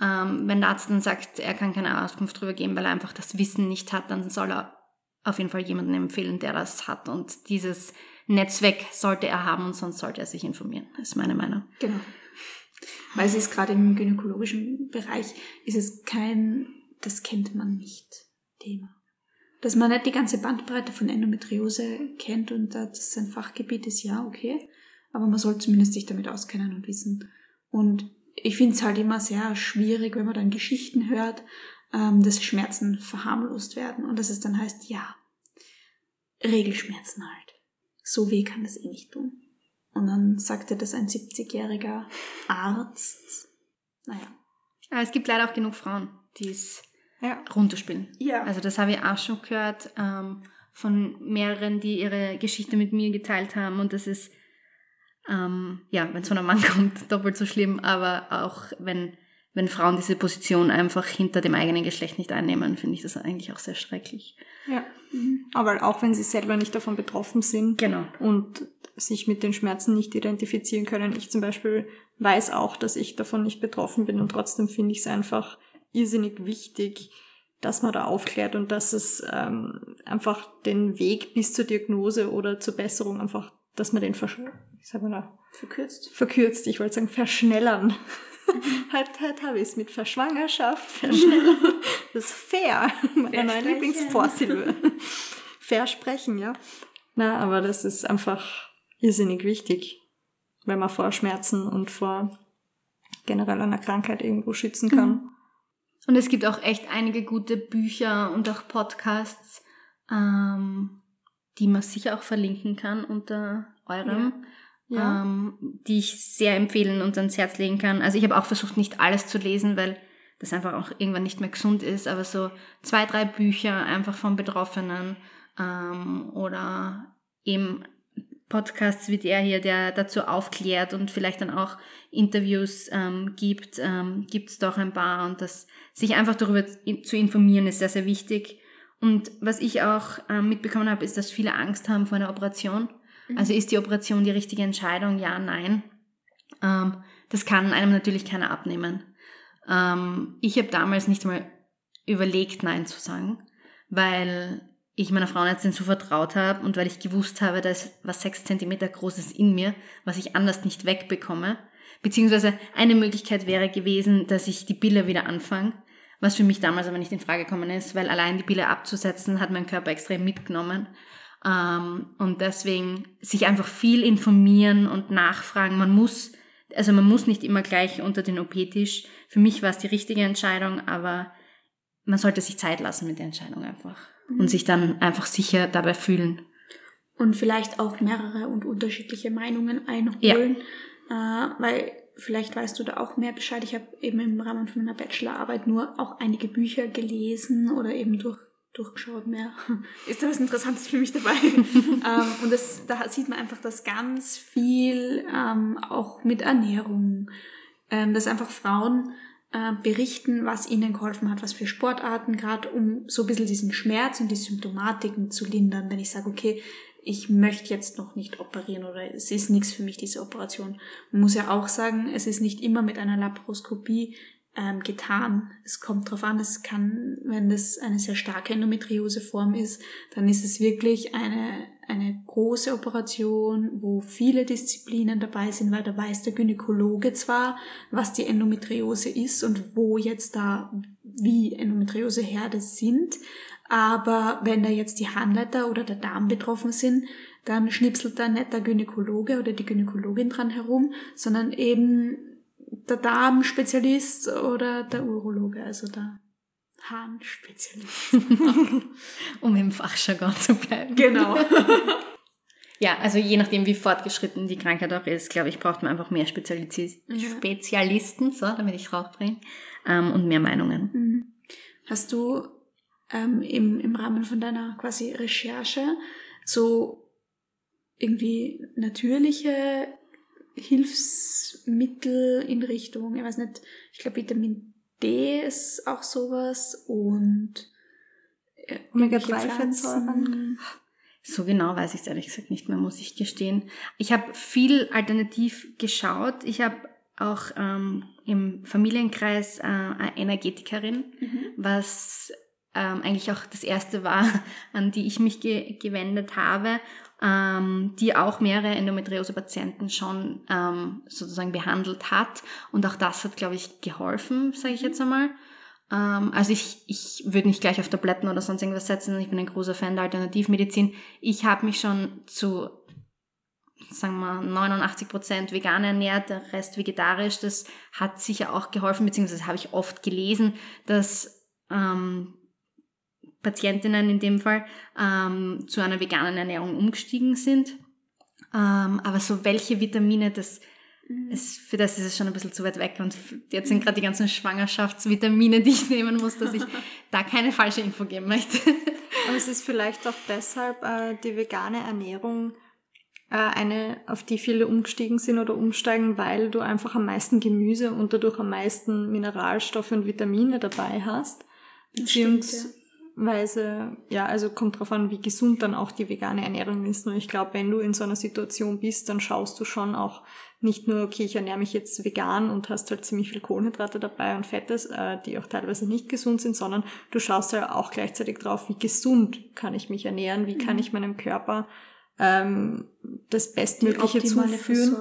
ähm, wenn der Arzt dann sagt, er kann keine Auskunft darüber geben, weil er einfach das Wissen nicht hat, dann soll er auf jeden Fall jemanden empfehlen, der das hat. Und dieses Netzwerk sollte er haben und sonst sollte er sich informieren. Ist meine Meinung. Genau. Weil es ist gerade im gynäkologischen Bereich, ist es kein, das kennt man nicht, Thema. Dass man nicht die ganze Bandbreite von Endometriose kennt und das sein Fachgebiet ist, ja, okay. Aber man soll zumindest sich damit auskennen und wissen. Und ich finde es halt immer sehr schwierig, wenn man dann Geschichten hört, ähm, dass Schmerzen verharmlost werden und dass es dann heißt, ja, Regelschmerzen halt. So weh kann das eh nicht tun. Und dann sagte das ein 70-jähriger Arzt. Naja. Aber es gibt leider auch genug Frauen, die es Ja. runterspielen. Ja. Also das habe ich auch schon gehört ähm, von mehreren, die ihre Geschichte mit mir geteilt haben und das ist, ähm, ja, wenn es von einem Mann [LAUGHS] kommt, doppelt so schlimm, aber auch wenn, wenn Frauen diese Position einfach hinter dem eigenen Geschlecht nicht einnehmen, finde ich das eigentlich auch sehr schrecklich. ja. Aber auch wenn sie selber nicht davon betroffen sind Genau. und sich mit den Schmerzen nicht identifizieren können. Ich zum Beispiel weiß auch, dass ich davon nicht betroffen bin und trotzdem finde ich es einfach irrsinnig wichtig, dass man da aufklärt und dass es ähm, einfach den Weg bis zur Diagnose oder zur Besserung einfach, dass man den versch wie sagt man da? Verkürzt. verkürzt, ich wollte sagen verschnellern. [LAUGHS] halt, halt habe ich es mit Verschwangerschaft, verschnellern. [LAUGHS] Das ist fair. Meine neue. Lieblingsvorsilbe. Versprechen, ja. Na, aber das ist einfach irrsinnig wichtig, wenn man vor Schmerzen und vor generell einer Krankheit irgendwo schützen kann. Und es gibt auch echt einige gute Bücher und auch Podcasts, ähm, die man sicher auch verlinken kann unter eurem. Ja. ähm, die ich sehr empfehlen und ans Herz legen kann. Also ich habe auch versucht, nicht alles zu lesen, weil das einfach auch irgendwann nicht mehr gesund ist, aber so zwei, drei Bücher einfach von Betroffenen ähm, oder eben Podcasts wie der hier, der dazu aufklärt und vielleicht dann auch Interviews ähm, gibt, ähm, gibt es doch ein paar und das sich einfach darüber zu informieren ist sehr, sehr wichtig Und was ich auch äh, mitbekommen habe, ist, dass viele Angst haben vor einer Operation. Also ist die Operation die richtige Entscheidung? Ja, nein. Ähm, das kann einem natürlich keiner abnehmen. Ähm, ich habe damals nicht mal überlegt, Nein zu sagen, weil ich meiner Frauenärztin so vertraut habe und weil ich gewusst habe, da ist was sechs Zentimeter Großes in mir, was ich anders nicht wegbekomme. Beziehungsweise eine Möglichkeit wäre gewesen, dass ich die Pille wieder anfange, was für mich damals aber nicht in Frage gekommen ist, weil allein die Pille abzusetzen hat mein Körper extrem mitgenommen. Ähm, und deswegen sich einfach viel informieren und nachfragen. Man muss, also man muss nicht immer gleich unter den OP-Tisch. Für mich war es die richtige Entscheidung, aber man sollte sich Zeit lassen mit der Entscheidung einfach und sich dann einfach sicher dabei fühlen. Und vielleicht auch mehrere und unterschiedliche Meinungen einholen, äh, weil vielleicht weißt du da auch mehr Bescheid. Ich habe eben im Rahmen von meiner Bachelorarbeit nur auch einige Bücher gelesen oder eben durch, durchgeschaut mehr. [LAUGHS] Ist da was Interessantes für mich dabei? [LAUGHS] ähm, und das, da sieht man einfach, dass ganz viel ähm, auch mit Ernährung, ähm, dass einfach Frauen äh, berichten, was ihnen geholfen hat, was für Sportarten, gerade um so ein bisschen diesen Schmerz und die Symptomatiken zu lindern. Wenn ich sage, okay, ich möchte jetzt noch nicht operieren oder es ist nichts für mich, diese Operation. Man muss ja auch sagen, es ist nicht immer mit einer Laparoskopie ähm, getan. Es kommt drauf an, es kann, wenn das eine sehr starke Endometrioseform ist, dann ist es wirklich eine, eine große Operation, wo viele Disziplinen dabei sind, weil da weiß der Gynäkologe zwar, was die Endometriose ist und wo jetzt da wie Endometrioseherde sind, aber wenn da jetzt die Harnleiter oder der Darm betroffen sind, dann schnipselt da nicht der Gynäkologe oder die Gynäkologin dran herum, sondern eben der Darmspezialist oder der Urologe, also der Harnspezialist. [LAUGHS] um im Fachjargon zu bleiben. Genau. [LAUGHS] Ja, also je nachdem, wie fortgeschritten die Krankheit auch ist, glaube ich, braucht man einfach mehr Spezialis Ja. Spezialisten, so, damit ich raufbringe, ähm, und mehr Meinungen. Mhm. Hast du ähm, im, im Rahmen von deiner quasi Recherche so irgendwie natürliche Hilfsmittel in Richtung, ich weiß nicht, ich glaube Vitamin D ist auch sowas und äh, irgendwelche Omega-3-Fettsäuren. Pflanzen. So genau weiß ich es ehrlich gesagt nicht mehr, muss ich gestehen. Ich habe viel alternativ geschaut. Ich habe auch ähm, im Familienkreis äh, eine Energetikerin, Mhm. was ähm, eigentlich auch das erste war, [LAUGHS] an die ich mich ge gewendet habe, ähm, die auch mehrere Endometriose-Patienten schon ähm, sozusagen behandelt hat. Und auch das hat, glaube ich, geholfen, sage ich jetzt einmal. Ähm, also ich, ich würde nicht gleich auf Tabletten oder sonst irgendwas setzen. Ich bin ein großer Fan der Alternativmedizin. Ich habe mich schon zu sagen wir 89 Prozent vegan ernährt, der Rest vegetarisch. Das hat sicher auch geholfen, beziehungsweise habe ich oft gelesen, dass ähm, Patientinnen in dem Fall ähm, zu einer veganen Ernährung umgestiegen sind. Ähm, aber so welche Vitamine, das ist, für das ist es schon ein bisschen zu weit weg. Und jetzt sind gerade die ganzen Schwangerschaftsvitamine, die ich nehmen muss, dass ich [LAUGHS] da keine falsche Info geben möchte. Aber es ist vielleicht auch deshalb äh, die vegane Ernährung äh, eine, auf die viele umgestiegen sind oder umsteigen, weil du einfach am meisten Gemüse und dadurch am meisten Mineralstoffe und Vitamine dabei hast. Das Beziehungsweise, ja, also kommt drauf an, wie gesund dann auch die vegane Ernährung ist. Nur ich glaube, wenn du in so einer Situation bist, dann schaust du schon auch nicht nur, okay, ich ernähre mich jetzt vegan und hast halt ziemlich viel Kohlenhydrate dabei und Fettes, äh, die auch teilweise nicht gesund sind, sondern du schaust ja auch gleichzeitig drauf, wie gesund kann ich mich ernähren, wie kann ich meinem Körper ähm, das Bestmögliche zuführen.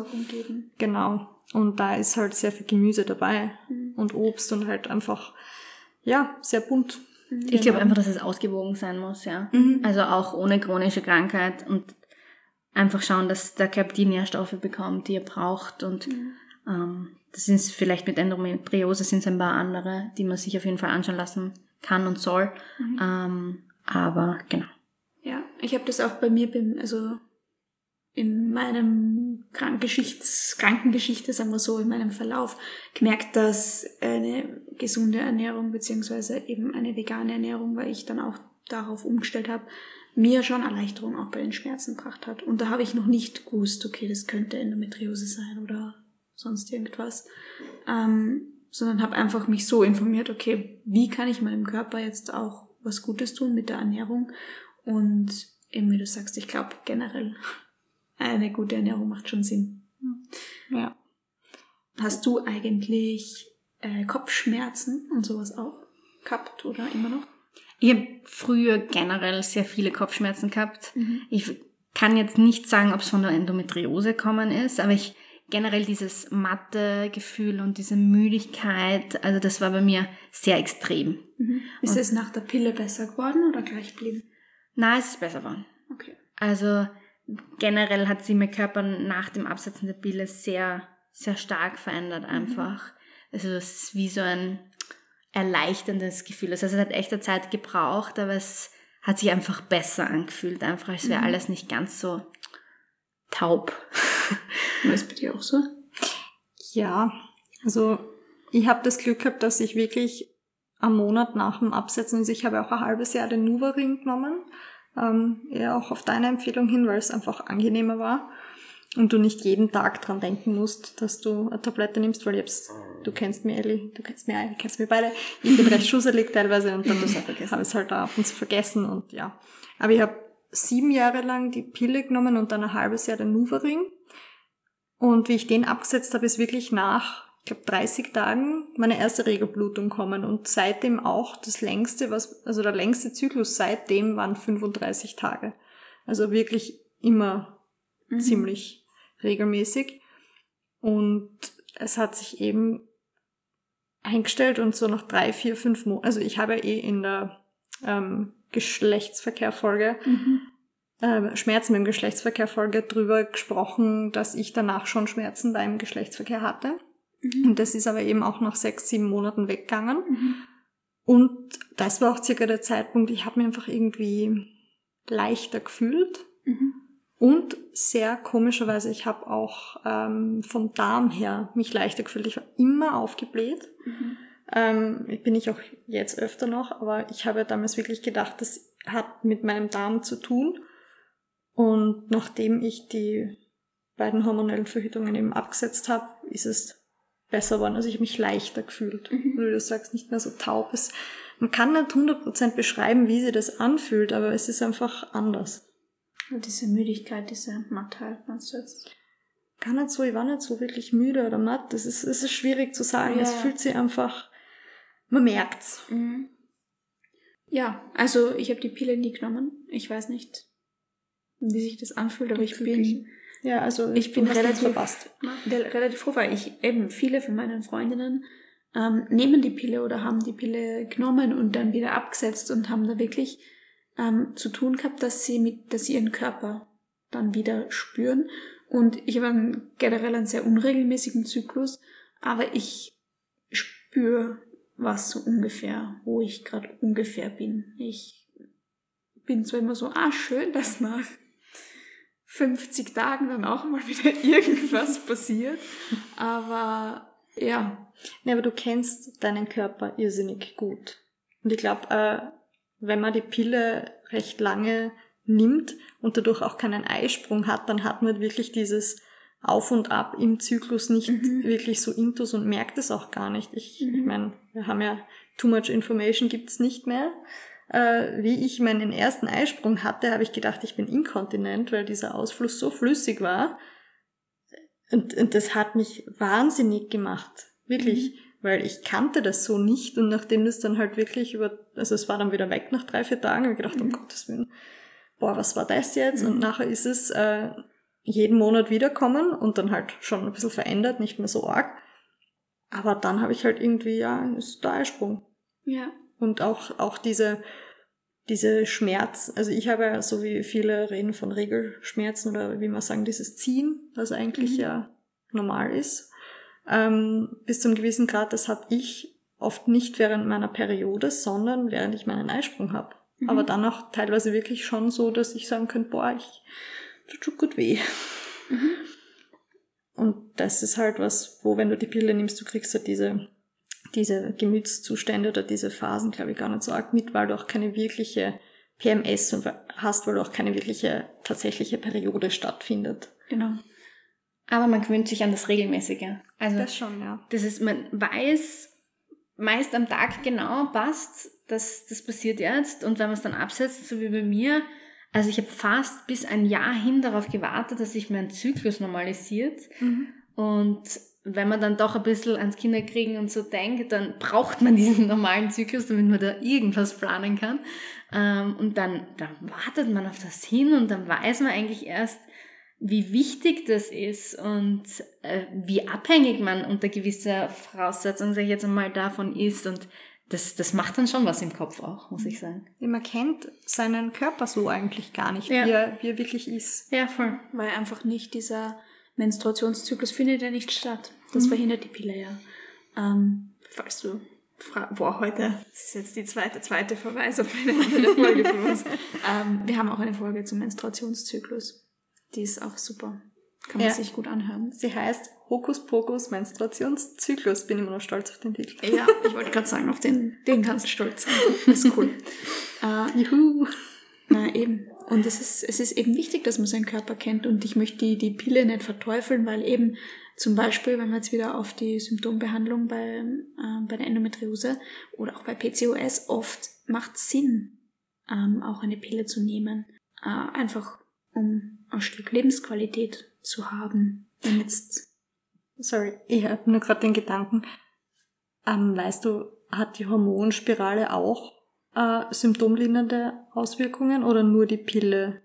Genau. Und da ist halt sehr viel Gemüse dabei Mhm. und Obst und halt einfach, ja, sehr bunt. Ich glaube einfach, dass es ausgewogen sein muss, ja. Mhm. Also auch ohne chronische Krankheit und einfach schauen, dass der Körper die Nährstoffe bekommt, die er braucht. Und Mhm. ähm, das ist vielleicht mit Endometriose sind es ein paar andere, die man sich auf jeden Fall anschauen lassen kann und soll. Mhm. Ähm, aber genau. Ja, ich habe das auch bei mir, also in meinem Krankgeschichts Krankengeschichte, sagen wir so, in meinem Verlauf gemerkt, dass eine gesunde Ernährung beziehungsweise eben eine vegane Ernährung, weil ich dann auch darauf umgestellt habe, mir schon Erleichterung auch bei den Schmerzen gebracht hat. Und da habe ich noch nicht gewusst, okay, das könnte Endometriose sein oder sonst irgendwas, ähm, sondern habe einfach mich so informiert, okay, wie kann ich meinem Körper jetzt auch was Gutes tun mit der Ernährung. Und eben wie du sagst, ich glaube generell, eine gute Ernährung macht schon Sinn. Ja. Hast du eigentlich äh, Kopfschmerzen und sowas auch gehabt oder immer noch? Ich habe früher generell sehr viele Kopfschmerzen gehabt. Ich kann jetzt nicht sagen, ob es von der Endometriose gekommen ist, aber ich generell dieses matte Gefühl und diese Müdigkeit, also das war bei mir sehr extrem. Ist es nach der Pille besser geworden oder gleich geblieben? Na, es ist besser geworden. Okay. Also generell hat sich mein Körper nach dem Absetzen der Pille sehr, sehr stark verändert einfach. Also es ist wie so ein erleichterndes Gefühl. Also es hat echt eine Zeit gebraucht, aber es hat sich einfach besser angefühlt. Einfach als wäre alles nicht ganz so taub. [LAUGHS] War es bei dir auch so? Ja, also ich habe das Glück gehabt, dass ich wirklich am Monat nach dem Absetzen, also ich habe auch ein halbes Jahr den Nuvaring genommen, ähm, eher auch auf deine Empfehlung hin, weil es einfach angenehmer war und du nicht jeden Tag dran denken musst, dass du eine Tablette nimmst, weil jetzt, du kennst mich, Elli, du kennst mich, du kennst mich beide, ich bin recht schusselig teilweise und dann habe ich es halt ab und zu vergessen und ja. Aber ich habe sieben Jahre lang die Pille genommen und dann ein halbes Jahr den Nuvaring. Und wie ich den abgesetzt habe, ist wirklich nach, ich glaube, 30 Tagen meine erste Regelblutung kommen. Und seitdem auch das längste, was, also der längste Zyklus seitdem waren 35 Tage. Also wirklich immer ziemlich regelmäßig. Und es hat sich eben eingestellt und so nach drei, vier, fünf Monaten, also ich habe ja eh in der ähm, Geschlechtsverkehr-Folge ähm, Schmerzen beim Geschlechtsverkehr-Folge drüber gesprochen, dass ich danach schon Schmerzen beim Geschlechtsverkehr hatte. Und das ist aber eben auch nach sechs, sieben Monaten weggegangen. Und das war auch circa der Zeitpunkt, ich habe mich einfach irgendwie leichter gefühlt. Und sehr komischerweise, ich habe auch ähm, vom Darm her mich leichter gefühlt. Ich war immer aufgebläht. Ähm, bin ich auch jetzt öfter noch, aber ich habe damals wirklich gedacht, das hat mit meinem Darm zu tun. Und nachdem ich die beiden hormonellen Verhütungen eben abgesetzt habe, ist es besser geworden. Also ich habe mich leichter gefühlt. Wie du sagst, nicht mehr so taub. Es, man kann nicht 100% beschreiben, wie sich das anfühlt, aber es ist einfach anders. Und diese Müdigkeit, diese Mattheit, meinst du jetzt? Gar nicht so, ich war nicht so wirklich müde oder matt. Das ist, es ist schwierig zu sagen. Ja. Es fühlt sich einfach, man merkt's. Ja, also ich habe die Pille nie genommen. Ich weiß nicht, wie sich das anfühlt, aber ich bin, Ja, also ich bin relativ, verpasst. rel- relativ froh, weil ich eben viele von meinen Freundinnen ähm, nehmen die Pille oder haben die Pille genommen und dann wieder abgesetzt und haben da wirklich ähm, zu tun gehabt, dass sie mit, dass sie ihren Körper dann wieder spüren. Und ich habe einen, generell einen sehr unregelmäßigen Zyklus, aber ich spüre, was so ungefähr, wo ich gerade ungefähr bin. Ich bin zwar immer so, ah, schön, dass nach 50 Tagen dann auch mal wieder [LAUGHS] irgendwas [LAUGHS] passiert, aber ja, Nee, aber du kennst deinen Körper irrsinnig gut. Und ich glaube, äh, wenn man die Pille recht lange nimmt und dadurch auch keinen Eisprung hat, dann hat man wirklich dieses Auf und Ab im Zyklus nicht wirklich so intus und merkt es auch gar nicht. Ich, ich meine, wir haben ja too much information gibt's nicht mehr. Äh, wie ich meinen ersten Eisprung hatte, habe ich gedacht, ich bin inkontinent, weil dieser Ausfluss so flüssig war. Und, und das hat mich wahnsinnig gemacht. Wirklich. Weil ich kannte das so nicht und nachdem das dann halt wirklich über, also es war dann wieder weg nach drei, vier Tagen, habe ich gedacht, um Gottes Willen, boah, was war das jetzt? Und nachher ist es äh, jeden Monat wiederkommen und dann halt schon ein bisschen verändert, nicht mehr so arg. Aber dann habe ich halt irgendwie, ja, ist der Eisprung. ja, Und auch, auch diese, diese Schmerz, also ich habe ja, so wie viele reden von Regelschmerzen oder wie man sagen, dieses Ziehen, was eigentlich ja normal ist, ähm, bis zum gewissen Grad, das habe ich oft nicht während meiner Periode, sondern während ich meinen Eisprung habe. Aber dann auch teilweise wirklich schon so, dass ich sagen könnte, boah, ich tut schon gut weh. Und das ist halt was, wo, wenn du die Pille nimmst, du kriegst halt diese, diese Gemütszustände oder diese Phasen, glaube ich, gar nicht so arg mit, weil du auch keine wirkliche PMS und hast, weil du auch keine wirkliche tatsächliche Periode stattfindet. genau. Aber man gewöhnt sich an das Regelmäßige. Also schon, ja. das ist, man weiß meist am Tag genau passt, das, das passiert jetzt. Und wenn man es dann absetzt, so wie bei mir, also ich habe fast bis ein Jahr hin darauf gewartet, dass sich mein Zyklus normalisiert. Mhm. Und wenn man dann doch ein bisschen ans Kinderkriegen und so denkt, dann braucht man diesen normalen Zyklus, damit man da irgendwas planen kann. Ähm, und dann, dann wartet man auf das hin und dann weiß man eigentlich erst, wie wichtig das ist und äh, wie abhängig man unter gewisser Voraussetzung, sag ich jetzt einmal, davon ist. Und das, das macht dann schon was im Kopf auch, muss ich sagen. Man kennt seinen Körper so eigentlich gar nicht, Ja. wie, er, wie er wirklich ist. Ja, voll. Weil einfach nicht dieser Menstruationszyklus findet ja nicht statt. Das verhindert die Pille ja. Ähm, falls du Boah, heute, das ist jetzt die zweite, zweite Verweis auf eine andere Folge von uns. [LAUGHS] ähm, wir haben auch eine Folge zum Menstruationszyklus. Die ist auch super. Kann man Ja. sich gut anhören. Sie heißt Hokus Pokus Menstruationszyklus. Bin immer noch stolz auf den Titel. Ja, ich wollte gerade sagen, auf den, den kannst du stolz sein. Das ist cool. [LAUGHS] äh, Juhu. Na eben. Und es ist, es ist eben wichtig, dass man seinen Körper kennt. Und ich möchte die, die Pille nicht verteufeln, weil eben zum Beispiel, wenn wir jetzt wieder auf die Symptombehandlung bei, äh, bei der Endometriose oder auch bei PCOS oft macht Sinn, ähm, auch eine Pille zu nehmen. Äh, einfach um ein Stück Lebensqualität zu haben. Wenn jetzt Sorry, ich habe nur gerade den Gedanken. Ähm, weißt du, hat die Hormonspirale auch äh, symptomlindernde Auswirkungen oder nur die Pille?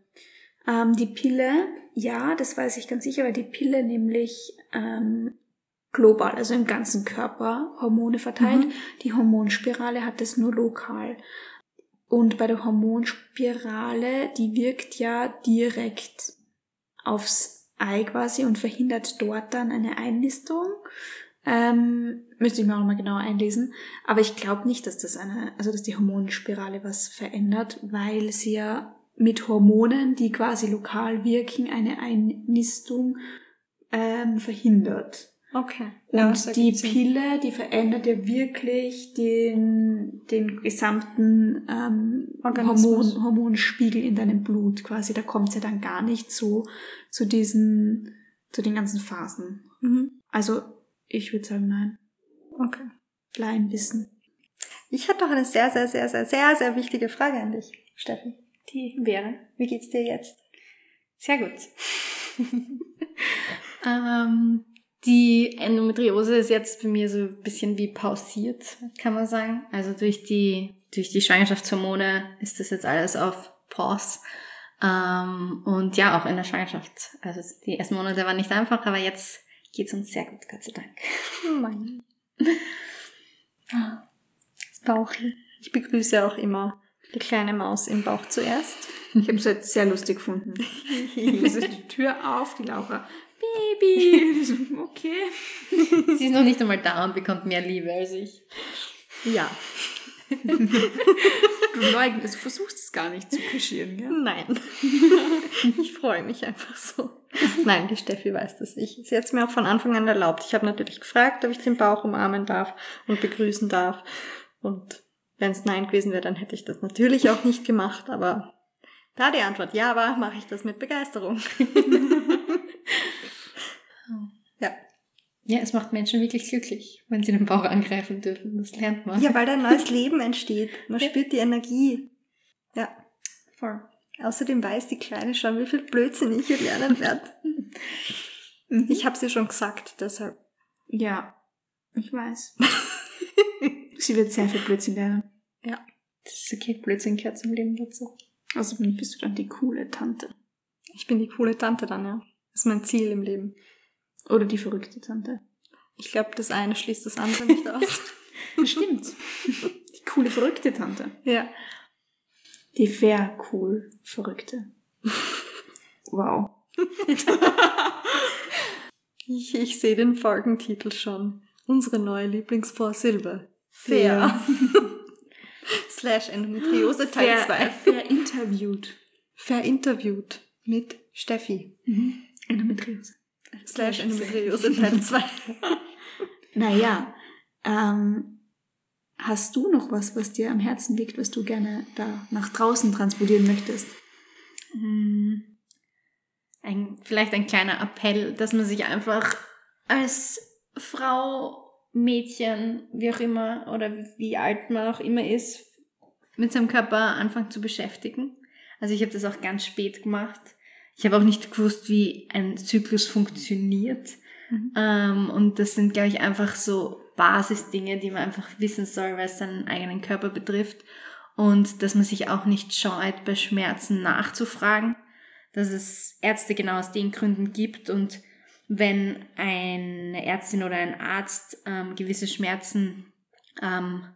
Ähm, die Pille, ja, das weiß ich ganz sicher, weil die Pille nämlich ähm, global, also im ganzen Körper Hormone verteilt. Mhm. Die Hormonspirale hat es nur lokal. Und bei der Hormonspirale, die wirkt ja direkt aufs Ei quasi und verhindert dort dann eine Einnistung. Ähm, müsste ich mir auch mal genauer einlesen. Aber ich glaube nicht, dass das eine, also dass die Hormonspirale was verändert, weil sie ja mit Hormonen, die quasi lokal wirken, eine Einnistung ähm, verhindert. Okay. Und die Pille, die verändert ja wirklich den, den gesamten ähm. Hormon, Hormonspiegel in deinem Blut quasi. Da kommt es ja dann gar nicht so zu diesen, zu den ganzen Phasen. Mhm. Also ich würde sagen, nein. Okay. Laienwissen. Ich hatte noch eine sehr, sehr, sehr, sehr, sehr, sehr wichtige Frage an dich, Steffi. Die wäre. Wie geht's dir jetzt? Sehr gut. [LAUGHS] ähm, die Endometriose ist jetzt bei mir so ein bisschen wie pausiert, kann man sagen. Also durch die, durch die Schwangerschaftshormone ist das jetzt alles auf Pause. Ähm, und ja, auch in der Schwangerschaft. Also die ersten Monate waren nicht einfach, aber jetzt geht's uns sehr gut, Gott sei Dank. Mein. Das Bauchi. Ich begrüße auch immer die kleine Maus im Bauch zuerst. Ich habe es jetzt sehr lustig gefunden. Es ist die Tür auf, die Laura. Baby. [LAUGHS] Ich Okay. Sie ist noch nicht einmal da und bekommt mehr Liebe als ich. Ja. [LAUGHS] Du leugnest, du versuchst es gar nicht zu kaschieren, gell? Nein. [LAUGHS] ich freue mich einfach so. Nein, die Steffi weiß das nicht. Sie hat es mir auch von Anfang an erlaubt. Ich habe natürlich gefragt, ob ich den Bauch umarmen darf und begrüßen darf. Und wenn es Nein gewesen wäre, dann hätte ich das natürlich auch nicht gemacht. Aber da die Antwort ja war, mache ich das mit Begeisterung. [LAUGHS] ja. Ja, es macht Menschen wirklich glücklich, wenn sie den Bauch angreifen dürfen. Das lernt man. Ja, weil da ein neues [LAUGHS] Leben entsteht. Man Ja. spürt die Energie. Ja. voll. Außerdem weiß die Kleine schon, wie viel Blödsinn ich hier lernen werde. Ich habe sie schon gesagt, deshalb. Ja, ich weiß. [LAUGHS] Sie wird sehr viel Blödsinn lernen. Das ist okay, Blödsinn gehört zum Leben dazu. Also bist du dann die coole Tante. Ich bin die coole Tante dann, ja. Das ist mein Ziel im Leben. Oder die verrückte Tante. Ich glaube, das eine schließt das andere nicht aus. [LAUGHS] Stimmt. Die coole verrückte Tante. ja. Die fair cool verrückte. Wow. [LAUGHS] Ich, ich sehe den Folgentitel schon. Unsere neue Lieblingsvorsilbe. Fair. [LAUGHS] Slash Endometriose Teil 2. fair interviewt. Verinterviewt mit Steffi. Endometriose. Slash Endometriose Teil 2. [LAUGHS] Naja, ähm, hast du noch was, was dir am Herzen liegt, was du gerne da nach draußen transportieren möchtest? Hm. Ein, vielleicht ein kleiner Appell, dass man sich einfach als Frau, Mädchen, wie auch immer, oder wie alt man auch immer ist, mit seinem Körper anfängt zu beschäftigen. Also ich habe das auch ganz spät gemacht. Ich habe auch nicht gewusst, wie ein Zyklus funktioniert. Mhm. Ähm, und das sind, glaube ich, einfach so Basisdinge, die man einfach wissen soll, weil es seinen eigenen Körper betrifft. Und dass man sich auch nicht scheut, bei Schmerzen nachzufragen. Dass es Ärzte genau aus den Gründen gibt. Und wenn eine Ärztin oder ein Arzt ähm, gewisse Schmerzen ähm,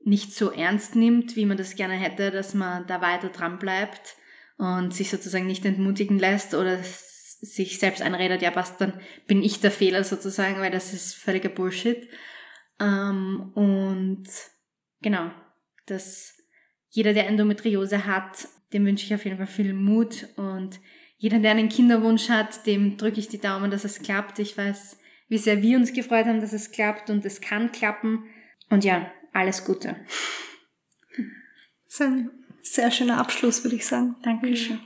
nicht so ernst nimmt, wie man das gerne hätte, dass man da weiter dran bleibt und sich sozusagen nicht entmutigen lässt oder sich selbst einredet, ja passt, dann bin ich der Fehler sozusagen, weil das ist völliger Bullshit. Ähm, und genau, dass jeder, der Endometriose hat, dem wünsche ich auf jeden Fall viel Mut und jeder, der einen Kinderwunsch hat, dem drücke ich die Daumen, dass es klappt. Ich weiß, wie sehr wir uns gefreut haben, dass es klappt und es kann klappen. Und ja, alles Gute. Ein sehr schöner Abschluss, würde ich sagen. Dankeschön.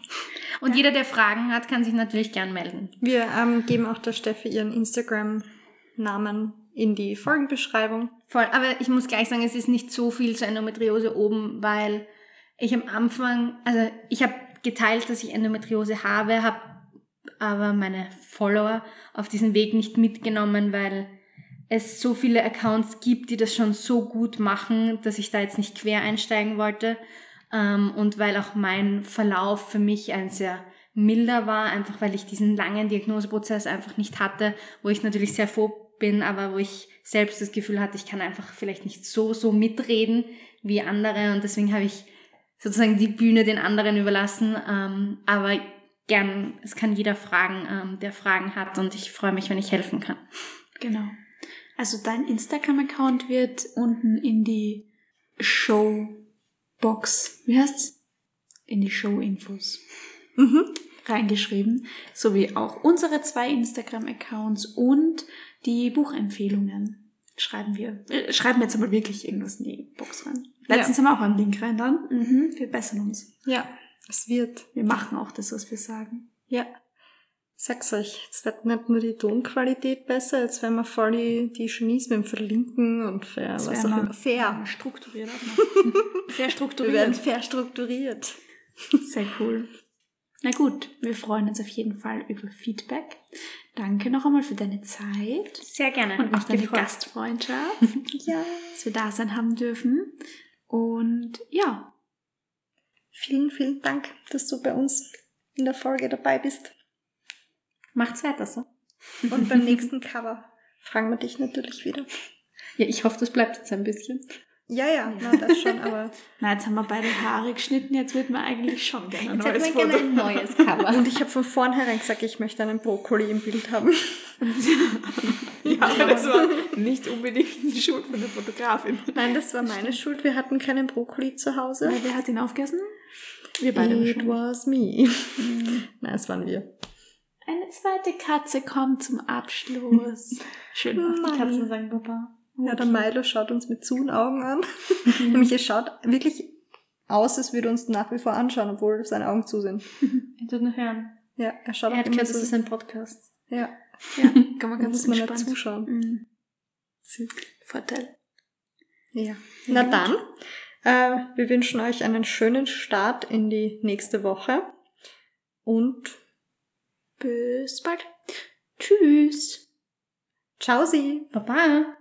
Und ja. jeder, der Fragen hat, kann sich natürlich gern melden. Wir ähm, geben auch der Steffi ihren Instagram-Namen in die Folgenbeschreibung. Voll, aber ich muss gleich sagen, es ist nicht so viel zur Endometriose oben, weil ich am Anfang, also ich habe geteilt, dass ich Endometriose habe, habe aber meine Follower auf diesen Weg nicht mitgenommen, weil es so viele Accounts gibt, die das schon so gut machen, dass ich da jetzt nicht quer einsteigen wollte. Ähm, und weil auch mein Verlauf für mich ein sehr milder war, einfach weil ich diesen langen Diagnoseprozess einfach nicht hatte, wo ich natürlich sehr froh bin, aber wo ich selbst das Gefühl hatte, ich kann einfach vielleicht nicht so, so mitreden wie andere und deswegen habe ich sozusagen die Bühne den anderen überlassen, ähm, aber gern, es kann jeder fragen, ähm, der Fragen hat und ich freue mich, wenn ich helfen kann. Genau. Also dein Instagram-Account wird unten in die Showbox, wie heißt's? In die Show-Infos mhm. reingeschrieben, sowie auch unsere zwei Instagram-Accounts und die Buchempfehlungen schreiben wir. Äh, schreiben wir jetzt aber wirklich irgendwas in die Box rein. Letztens ja. haben wir auch einen Link rein dann. Mhm, wir bessern uns. Ja, es wird. Wir machen auch das, was wir sagen. Ja sag's euch, jetzt wird nicht nur die Tonqualität besser, jetzt werden wir voll die, die Genies mit dem Verlinken und fair, was auch immer. Fair. Strukturiert [LAUGHS] fair strukturiert. Wir werden fair strukturiert. Sehr cool. Na gut, wir freuen uns auf jeden Fall über Feedback. Danke noch einmal für deine Zeit. Sehr gerne. Und auch deine gefreut. Gastfreundschaft. [LAUGHS] ja. Dass wir da sein haben dürfen. Und ja. Vielen, vielen Dank, dass du bei uns in der Folge dabei bist. Macht's weiter so. Und beim nächsten Cover fragen wir dich natürlich wieder. Ja, ich hoffe, das bleibt jetzt ein bisschen. Ja, ja, na, das schon, aber. [LAUGHS] Na, jetzt haben wir beide Haare geschnitten, jetzt wird man eigentlich schon gerne ein neues Foto. Gerne ein neues Cover. [LAUGHS] Und ich habe von vornherein gesagt, ich möchte einen Brokkoli im Bild haben. [LAUGHS] ja, aber das war nicht unbedingt die Schuld von der Fotografin. Nein, das war meine Schuld. Wir hatten keinen Brokkoli zu Hause. wer hat ihn aufgegessen? Wir beide. It was me. Mhm. Nein, es waren wir. Eine zweite Katze kommt zum Abschluss. [LAUGHS] Schön. Die Katzen sagen Papa. Ja, der Milo schaut uns mit zuen Augen an. Mhm. [LAUGHS] [LAUGHS] Nämlich er schaut wirklich aus, als würde uns nach wie vor anschauen, obwohl seine Augen zu sind. Er tut nur hören. Ja, er schaut er hat gehört, das ist ein Podcast. Ja. Ja, kann man ganz muss man nicht zuschauen. Mhm. Vorteil. Ja. Na dann, äh, wir wünschen euch einen schönen Start in die nächste Woche und bis bald. Tschüss. Ciao Sie. Baba.